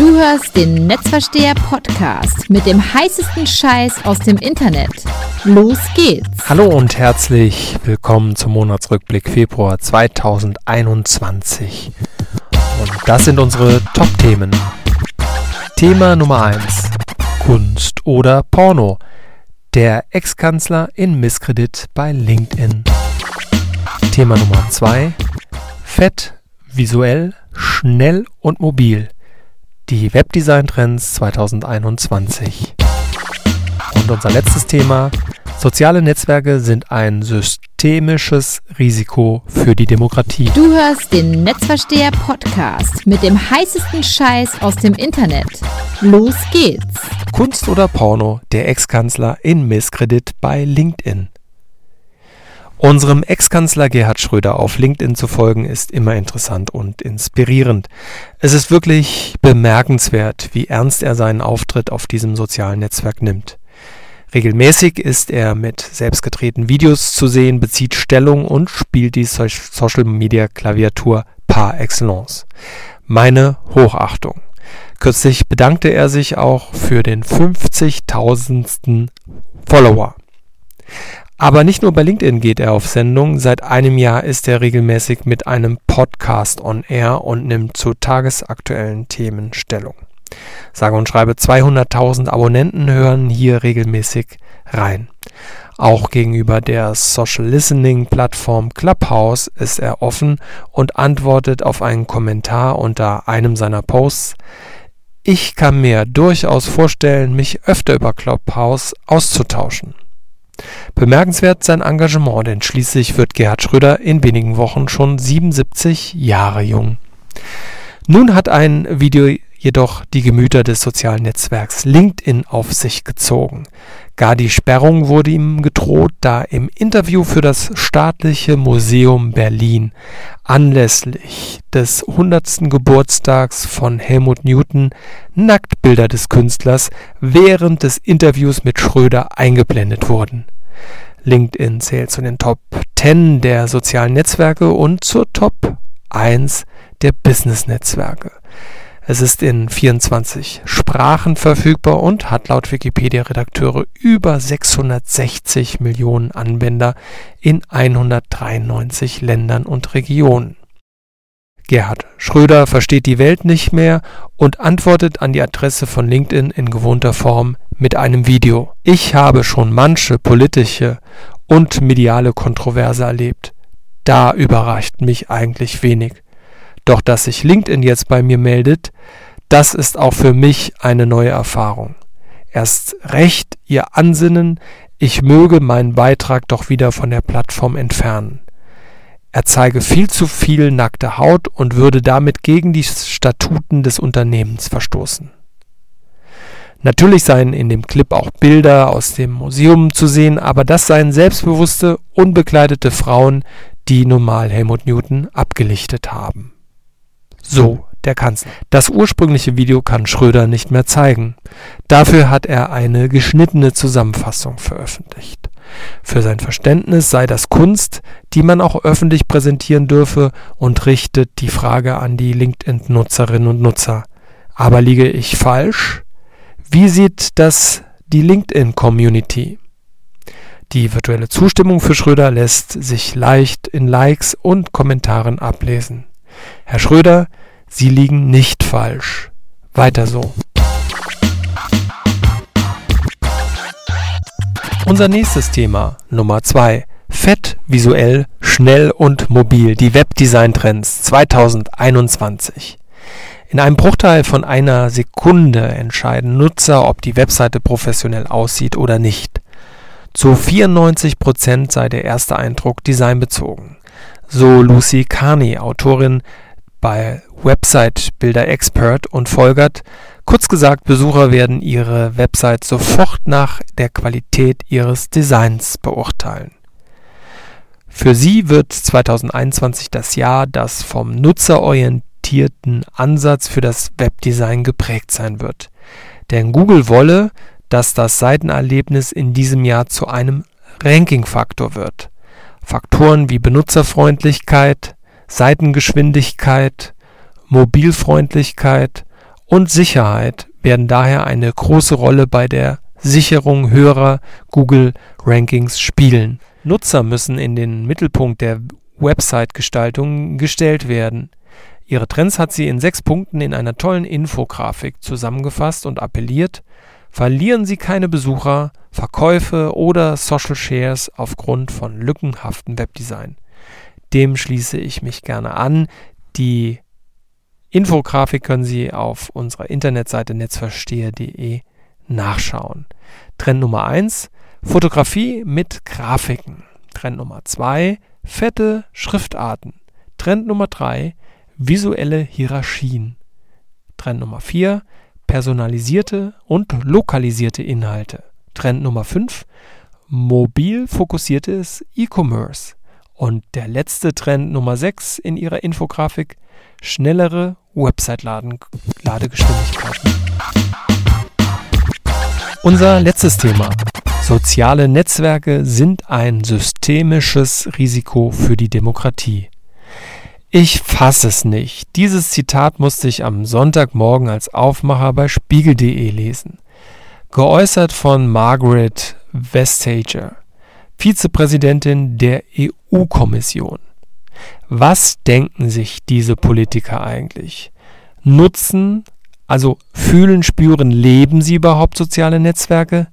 Du hörst den Netzversteher Podcast mit dem heißesten Scheiß aus dem Internet. Los geht's. Hallo und herzlich willkommen zum Monatsrückblick Februar 2021. Und das sind unsere Top-Themen. Thema Nummer 1. Kunst oder Porno. Der Ex-Kanzler in Misskredit bei LinkedIn. Thema Nummer 2. Fett, visuell, schnell und mobil. Die Webdesign-Trends 2021. Und unser letztes Thema. Soziale Netzwerke sind ein systemisches Risiko für die Demokratie. Du hörst den Netzversteher Podcast mit dem heißesten Scheiß aus dem Internet. Los geht's. Kunst oder Porno, der Ex-Kanzler in Misskredit bei LinkedIn. Unserem Ex-Kanzler Gerhard Schröder auf LinkedIn zu folgen, ist immer interessant und inspirierend. Es ist wirklich bemerkenswert, wie ernst er seinen Auftritt auf diesem sozialen Netzwerk nimmt. Regelmäßig ist er mit selbstgedrehten Videos zu sehen, bezieht Stellung und spielt die Social-Media-Klaviatur par excellence. Meine Hochachtung. Kürzlich bedankte er sich auch für den 50.000. Follower. Aber nicht nur bei LinkedIn geht er auf Sendung. Seit einem Jahr ist er regelmäßig mit einem Podcast on Air und nimmt zu tagesaktuellen Themen Stellung. Sage und schreibe 200.000 Abonnenten hören hier regelmäßig rein. Auch gegenüber der Social Listening Plattform Clubhouse ist er offen und antwortet auf einen Kommentar unter einem seiner Posts. Ich kann mir durchaus vorstellen, mich öfter über Clubhouse auszutauschen. Bemerkenswert sein Engagement, denn schließlich wird Gerhard Schröder in wenigen Wochen schon 77 Jahre jung. Nun hat ein Video jedoch die Gemüter des sozialen Netzwerks LinkedIn auf sich gezogen. Gar die Sperrung wurde ihm gedroht, da im Interview für das Staatliche Museum Berlin anlässlich des 100. Geburtstags von Helmut Newton Nacktbilder des Künstlers während des Interviews mit Schröder eingeblendet wurden. LinkedIn zählt zu den Top 10 der sozialen Netzwerke und zur Top 1 der Business-Netzwerke. Es ist in 24 Sprachen verfügbar und hat laut Wikipedia-Redakteure über 660 Millionen Anwender in 193 Ländern und Regionen. Gerhard Schröder versteht die Welt nicht mehr und antwortet an die Adresse von LinkedIn in gewohnter Form mit einem Video. Ich habe schon manche politische und mediale Kontroverse erlebt. Da überrascht mich eigentlich wenig. Doch dass sich LinkedIn jetzt bei mir meldet, das ist auch für mich eine neue Erfahrung. Erst recht ihr Ansinnen, ich möge meinen Beitrag doch wieder von der Plattform entfernen. Er zeige viel zu viel nackte Haut und würde damit gegen die Statuten des Unternehmens verstoßen. Natürlich seien in dem Clip auch Bilder aus dem Museum zu sehen, aber das seien selbstbewusste, unbekleidete Frauen, die normal Helmut Newton abgelichtet haben. So der Kanzler. Das ursprüngliche Video kann Schröder nicht mehr zeigen. Dafür hat er eine geschnittene Zusammenfassung veröffentlicht. Für sein Verständnis sei das Kunst, die man auch öffentlich präsentieren dürfe und richtet die Frage an die LinkedIn-Nutzerinnen und Nutzer. Aber liege ich falsch? Wie sieht das die LinkedIn-Community? Die virtuelle Zustimmung für Schröder lässt sich leicht in Likes und Kommentaren ablesen. Herr Schröder, Sie liegen nicht falsch. Weiter so. Unser nächstes Thema, Nummer 2. Fett, visuell, schnell und mobil. Die Webdesign-Trends 2021. In einem Bruchteil von einer Sekunde entscheiden Nutzer, ob die Webseite professionell aussieht oder nicht. Zu 94% sei der erste Eindruck designbezogen. So Lucy Carney, Autorin bei Website Builder Expert und folgert, kurz gesagt, Besucher werden ihre Website sofort nach der Qualität ihres Designs beurteilen. Für sie wird 2021 das Jahr, das vom nutzerorientierten Ansatz für das Webdesign geprägt sein wird. Denn Google wolle, dass das Seitenerlebnis in diesem Jahr zu einem Ranking-Faktor wird. Faktoren wie Benutzerfreundlichkeit, Seitengeschwindigkeit, Mobilfreundlichkeit und Sicherheit werden daher eine große Rolle bei der Sicherung höherer Google-Rankings spielen. Nutzer müssen in den Mittelpunkt der Website-Gestaltung gestellt werden. Ihre Trends hat sie in sechs Punkten in einer tollen Infografik zusammengefasst und appelliert, verlieren Sie keine Besucher, Verkäufe oder Social Shares aufgrund von lückenhaftem Webdesign. Dem schließe ich mich gerne an. Die Infografik können Sie auf unserer Internetseite netzverstehe.de nachschauen. Trend Nummer 1, Fotografie mit Grafiken. Trend Nummer 2, fette Schriftarten. Trend Nummer 3, visuelle Hierarchien. Trend Nummer 4, personalisierte und lokalisierte Inhalte. Trend Nummer 5, mobil fokussiertes E-Commerce. Und der letzte Trend Nummer 6 in ihrer Infografik, schnellere Website-Ladegeschwindigkeiten. Unser letztes Thema. Soziale Netzwerke sind ein systemisches Risiko für die Demokratie. Ich fasse es nicht. Dieses Zitat musste ich am Sonntagmorgen als Aufmacher bei spiegel.de lesen. Geäußert von Margaret Vestager, Vizepräsidentin der EU-Kommission. Was denken sich diese Politiker eigentlich? Nutzen, also fühlen, spüren, leben sie überhaupt soziale Netzwerke?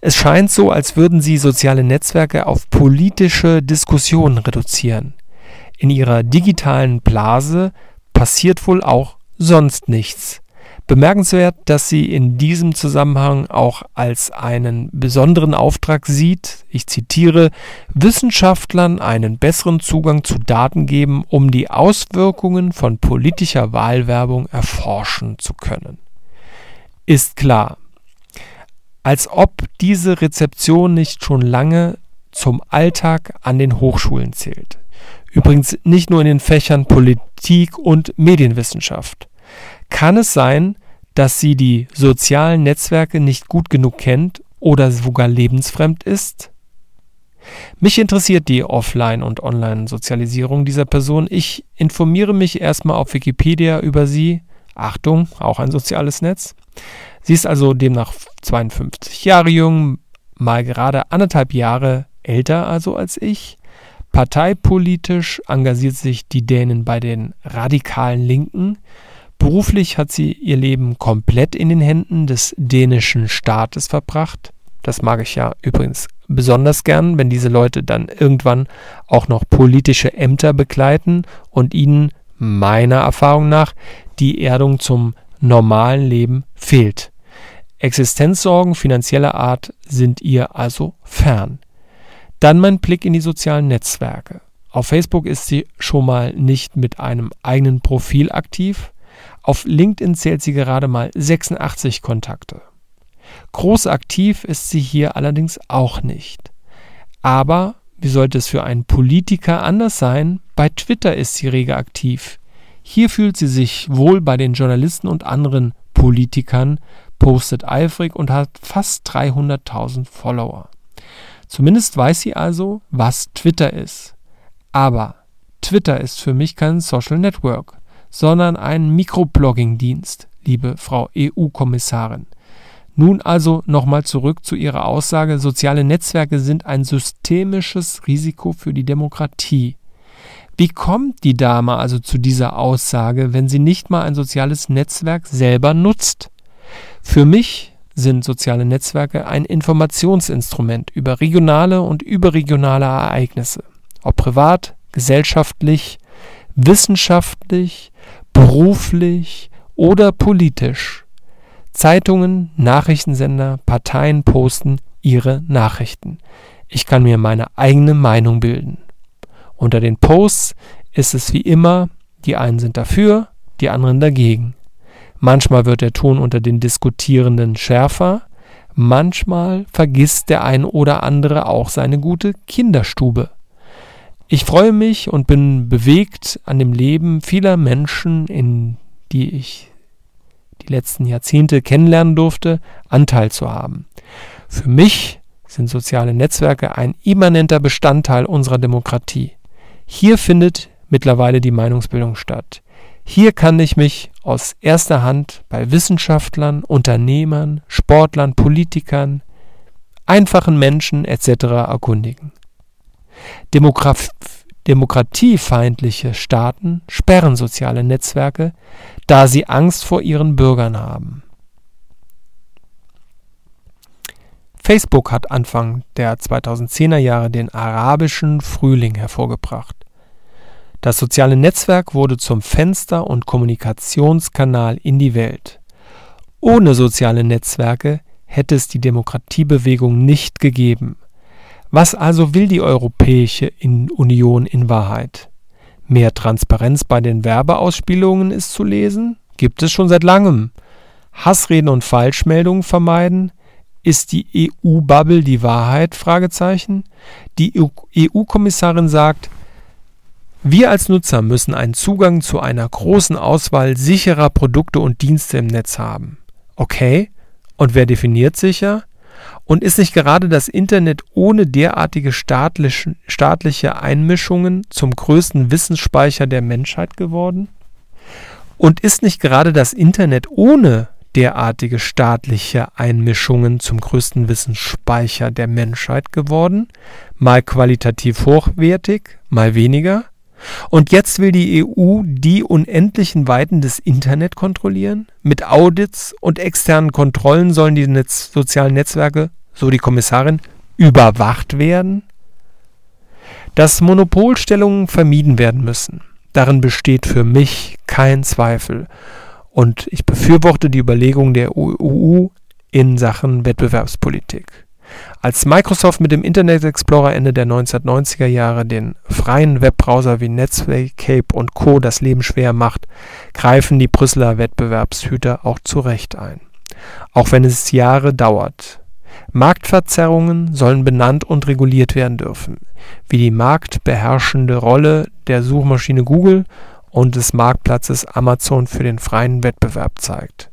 Es scheint so, als würden sie soziale Netzwerke auf politische Diskussionen reduzieren. In ihrer digitalen Blase passiert wohl auch sonst nichts. Bemerkenswert, dass sie in diesem Zusammenhang auch als einen besonderen Auftrag sieht, ich zitiere, Wissenschaftlern einen besseren Zugang zu Daten geben, um die Auswirkungen von politischer Wahlwerbung erforschen zu können. Ist klar, als ob diese Rezeption nicht schon lange zum Alltag an den Hochschulen zählt. Übrigens nicht nur in den Fächern Politik und Medienwissenschaft. Kann es sein, dass sie die sozialen Netzwerke nicht gut genug kennt oder sogar lebensfremd ist? Mich interessiert die Offline- und Online-Sozialisierung dieser Person. Ich informiere mich erstmal auf Wikipedia über sie. Achtung, auch ein soziales Netz. Sie ist also demnach 52 Jahre jung, mal gerade anderthalb Jahre älter also als ich. Parteipolitisch engagiert sich die Dänen bei den radikalen Linken. Beruflich hat sie ihr Leben komplett in den Händen des dänischen Staates verbracht. Das mag ich ja übrigens besonders gern, wenn diese Leute dann irgendwann auch noch politische Ämter begleiten und ihnen meiner Erfahrung nach die Erdung zum normalen Leben fehlt. Existenzsorgen finanzieller Art sind ihr also fern. Dann mein Blick in die sozialen Netzwerke. Auf Facebook ist sie schon mal nicht mit einem eigenen Profil aktiv. Auf LinkedIn zählt sie gerade mal 86 Kontakte. Groß aktiv ist sie hier allerdings auch nicht. Aber wie sollte es für einen Politiker anders sein? Bei Twitter ist sie rege aktiv. Hier fühlt sie sich wohl bei den Journalisten und anderen Politikern, postet eifrig und hat fast 300.000 Follower. Zumindest weiß sie also, was Twitter ist. Aber Twitter ist für mich kein Social Network sondern ein Mikroblogging-Dienst, liebe Frau EU-Kommissarin. Nun also nochmal zurück zu Ihrer Aussage, soziale Netzwerke sind ein systemisches Risiko für die Demokratie. Wie kommt die Dame also zu dieser Aussage, wenn sie nicht mal ein soziales Netzwerk selber nutzt? Für mich sind soziale Netzwerke ein Informationsinstrument über regionale und überregionale Ereignisse, ob privat, gesellschaftlich, wissenschaftlich, beruflich oder politisch. Zeitungen, Nachrichtensender, Parteien posten ihre Nachrichten. Ich kann mir meine eigene Meinung bilden. Unter den Posts ist es wie immer, die einen sind dafür, die anderen dagegen. Manchmal wird der Ton unter den Diskutierenden schärfer, manchmal vergisst der ein oder andere auch seine gute Kinderstube. Ich freue mich und bin bewegt an dem Leben vieler Menschen, in die ich die letzten Jahrzehnte kennenlernen durfte, Anteil zu haben. Für mich sind soziale Netzwerke ein immanenter Bestandteil unserer Demokratie. Hier findet mittlerweile die Meinungsbildung statt. Hier kann ich mich aus erster Hand bei Wissenschaftlern, Unternehmern, Sportlern, Politikern, einfachen Menschen etc. erkundigen. Demograf demokratiefeindliche Staaten sperren soziale Netzwerke, da sie Angst vor ihren Bürgern haben. Facebook hat Anfang der 2010er Jahre den arabischen Frühling hervorgebracht. Das soziale Netzwerk wurde zum Fenster und Kommunikationskanal in die Welt. Ohne soziale Netzwerke hätte es die Demokratiebewegung nicht gegeben. Was also will die Europäische Union in Wahrheit? Mehr Transparenz bei den Werbeausspielungen ist zu lesen? Gibt es schon seit langem. Hassreden und Falschmeldungen vermeiden? Ist die EU-Bubble die Wahrheit? Die EU-Kommissarin e sagt, wir als Nutzer müssen einen Zugang zu einer großen Auswahl sicherer Produkte und Dienste im Netz haben. Okay, und wer definiert sicher? Und ist nicht gerade das Internet ohne derartige staatliche Einmischungen zum größten Wissensspeicher der Menschheit geworden? Und ist nicht gerade das Internet ohne derartige staatliche Einmischungen zum größten Wissensspeicher der Menschheit geworden? Mal qualitativ hochwertig, mal weniger? Und jetzt will die EU die unendlichen Weiten des Internet kontrollieren? Mit Audits und externen Kontrollen sollen die Netz sozialen Netzwerke, so die Kommissarin, überwacht werden? Dass Monopolstellungen vermieden werden müssen, darin besteht für mich kein Zweifel. Und ich befürworte die Überlegungen der EU in Sachen Wettbewerbspolitik. Als Microsoft mit dem Internet Explorer Ende der 1990er Jahre den freien Webbrowser wie Netscape und Co. das Leben schwer macht, greifen die Brüsseler Wettbewerbshüter auch zu Recht ein. Auch wenn es Jahre dauert. Marktverzerrungen sollen benannt und reguliert werden dürfen, wie die marktbeherrschende Rolle der Suchmaschine Google und des Marktplatzes Amazon für den freien Wettbewerb zeigt.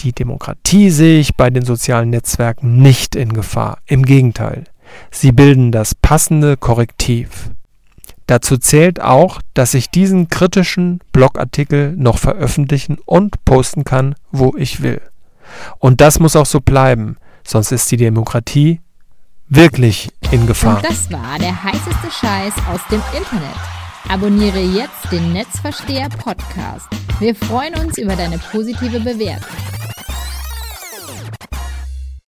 Die Demokratie sehe ich bei den sozialen Netzwerken nicht in Gefahr. Im Gegenteil, sie bilden das passende Korrektiv. Dazu zählt auch, dass ich diesen kritischen Blogartikel noch veröffentlichen und posten kann, wo ich will. Und das muss auch so bleiben, sonst ist die Demokratie wirklich in Gefahr. Und das war der heißeste Scheiß aus dem Internet. Abonniere jetzt den Netzversteher Podcast. Wir freuen uns über deine positive Bewertung.